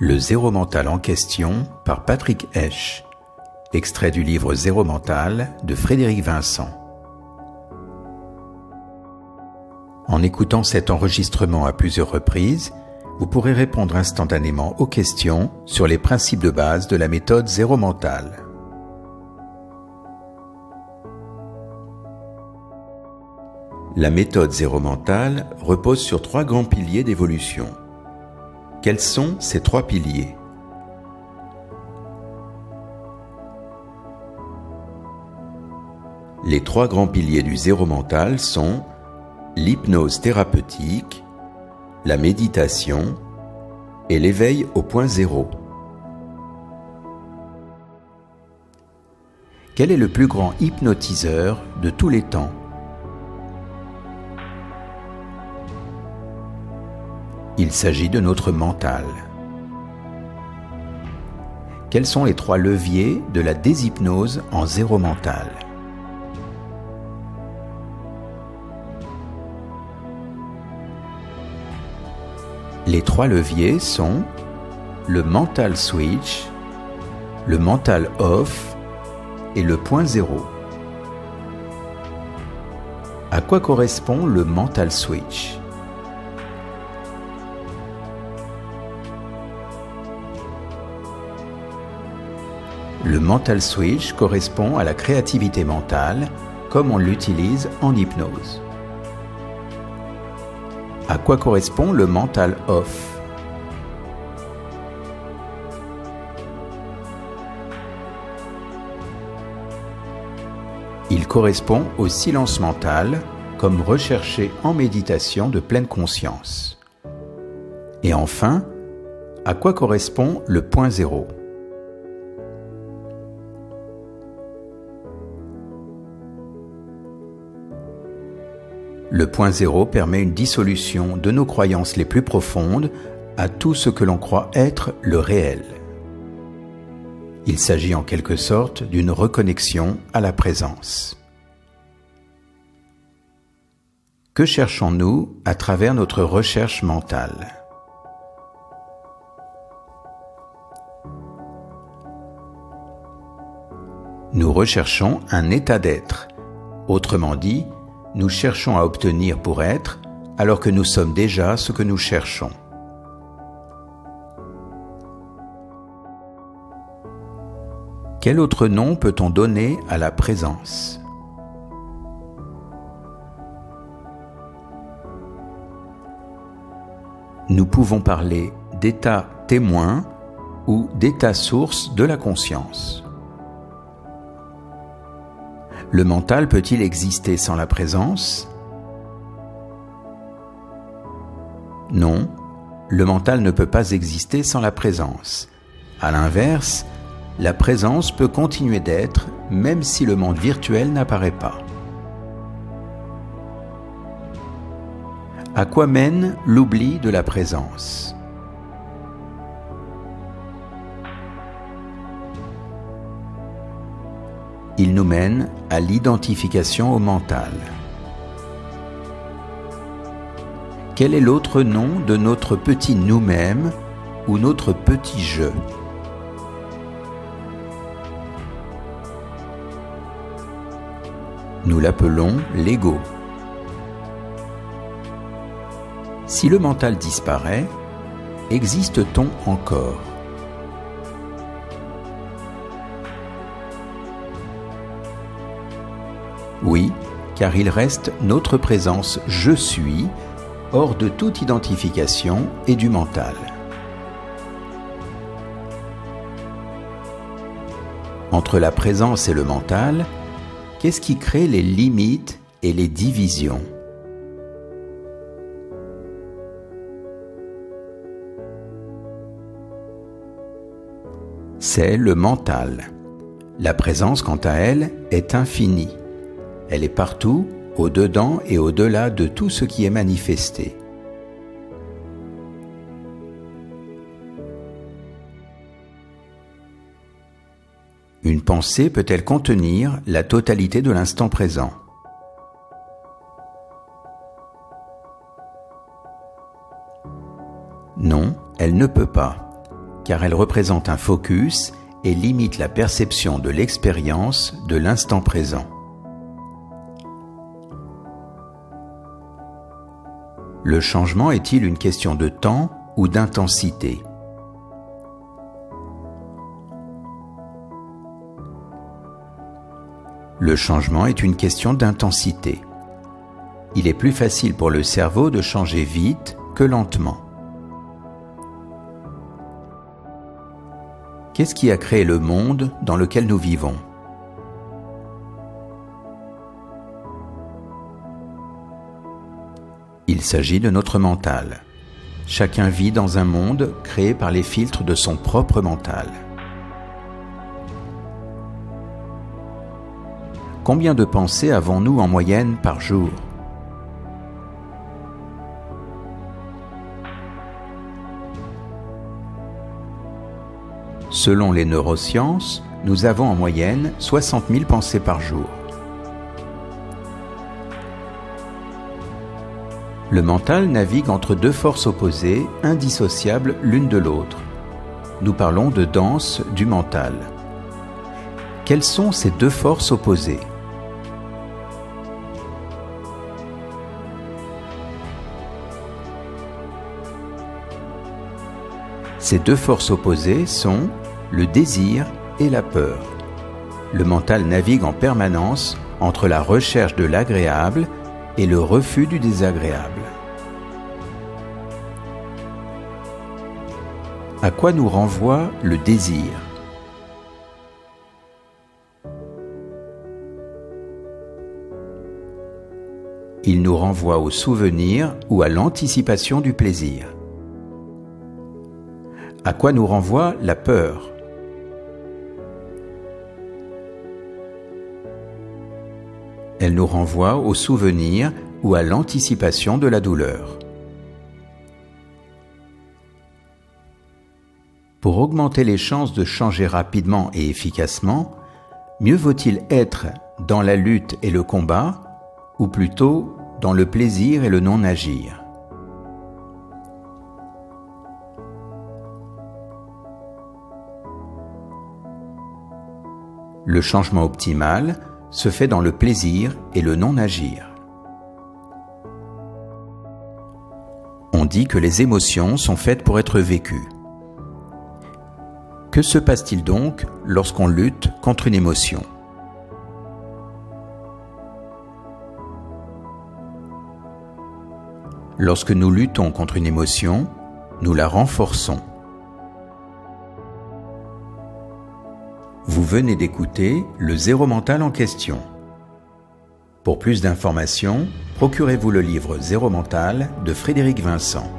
Le zéro mental en question par Patrick Esch. Extrait du livre Zéro mental de Frédéric Vincent. En écoutant cet enregistrement à plusieurs reprises, vous pourrez répondre instantanément aux questions sur les principes de base de la méthode zéro mental. La méthode zéro mental repose sur trois grands piliers d'évolution. Quels sont ces trois piliers Les trois grands piliers du zéro mental sont l'hypnose thérapeutique, la méditation et l'éveil au point zéro. Quel est le plus grand hypnotiseur de tous les temps Il s'agit de notre mental. Quels sont les trois leviers de la déshypnose en zéro mental? Les trois leviers sont le mental switch, le mental off et le point zéro. À quoi correspond le mental switch? Le mental switch correspond à la créativité mentale comme on l'utilise en hypnose. À quoi correspond le mental off? Il correspond au silence mental comme recherché en méditation de pleine conscience. Et enfin, à quoi correspond le point zéro? Le point zéro permet une dissolution de nos croyances les plus profondes à tout ce que l'on croit être le réel. Il s'agit en quelque sorte d'une reconnexion à la présence. Que cherchons-nous à travers notre recherche mentale? Nous recherchons un état d'être, autrement dit, nous cherchons à obtenir pour être alors que nous sommes déjà ce que nous cherchons. Quel autre nom peut-on donner à la présence? Nous pouvons parler d'état témoin ou d'état source de la conscience. Le mental peut-il exister sans la présence? Non, le mental ne peut pas exister sans la présence. A l'inverse, la présence peut continuer d'être même si le monde virtuel n'apparaît pas. À quoi mène l'oubli de la présence? Il nous mène l'identification au mental. Quel est l'autre nom de notre petit nous-mêmes ou notre petit je? Nous l'appelons l'ego. Si le mental disparaît, existe-t-on encore? Car il reste notre présence je suis, hors de toute identification et du mental. Entre la présence et le mental, qu'est-ce qui crée les limites et les divisions? C'est le mental. La présence, quant à elle, est infinie. Elle est partout, au-dedans et au-delà de tout ce qui est manifesté. Une pensée peut-elle contenir la totalité de l'instant présent? Non, elle ne peut pas. car elle représente un focus et limite la perception de l'expérience de l'instant présent. Le changement est-il une question de temps ou d'intensité? Le changement est une question d'intensité. Il est plus facile pour le cerveau de changer vite que lentement. Qu'est-ce qui a créé le monde dans lequel nous vivons? S'agit de notre mental. Chacun vit dans un monde créé par les filtres de son propre mental. Combien de pensées avons-nous en moyenne par jour? Selon les neurosciences, nous avons en moyenne 60 000 pensées par jour. Le mental navigue entre deux forces opposées, indissociables l'une de l'autre. Nous parlons de danse du mental. Quelles sont ces deux forces opposées? Ces deux forces opposées sont le désir et la peur. Le mental navigue en permanence entre la recherche de l'agréable et le refus du désagréable. À quoi nous renvoie le désir? Il nous renvoie au souvenir ou à l'anticipation du plaisir. À quoi nous renvoie la peur? Elle nous renvoie au souvenir ou à l'anticipation de la douleur. Pour augmenter les chances de changer rapidement et efficacement, mieux vaut-il être dans la lutte et le combat, ou plutôt dans le plaisir et le non-agir Le changement optimal se fait dans le plaisir et le non-agir. On dit que les émotions sont faites pour être vécues. Que se passe-t-il donc lorsqu'on lutte contre une émotion? Lorsque nous luttons contre une émotion, nous la renforçons. Vous venez d'écouter le zéro mental en question. Pour plus d'informations, procurez-vous le livre Zéro mental de Frédéric Vincent.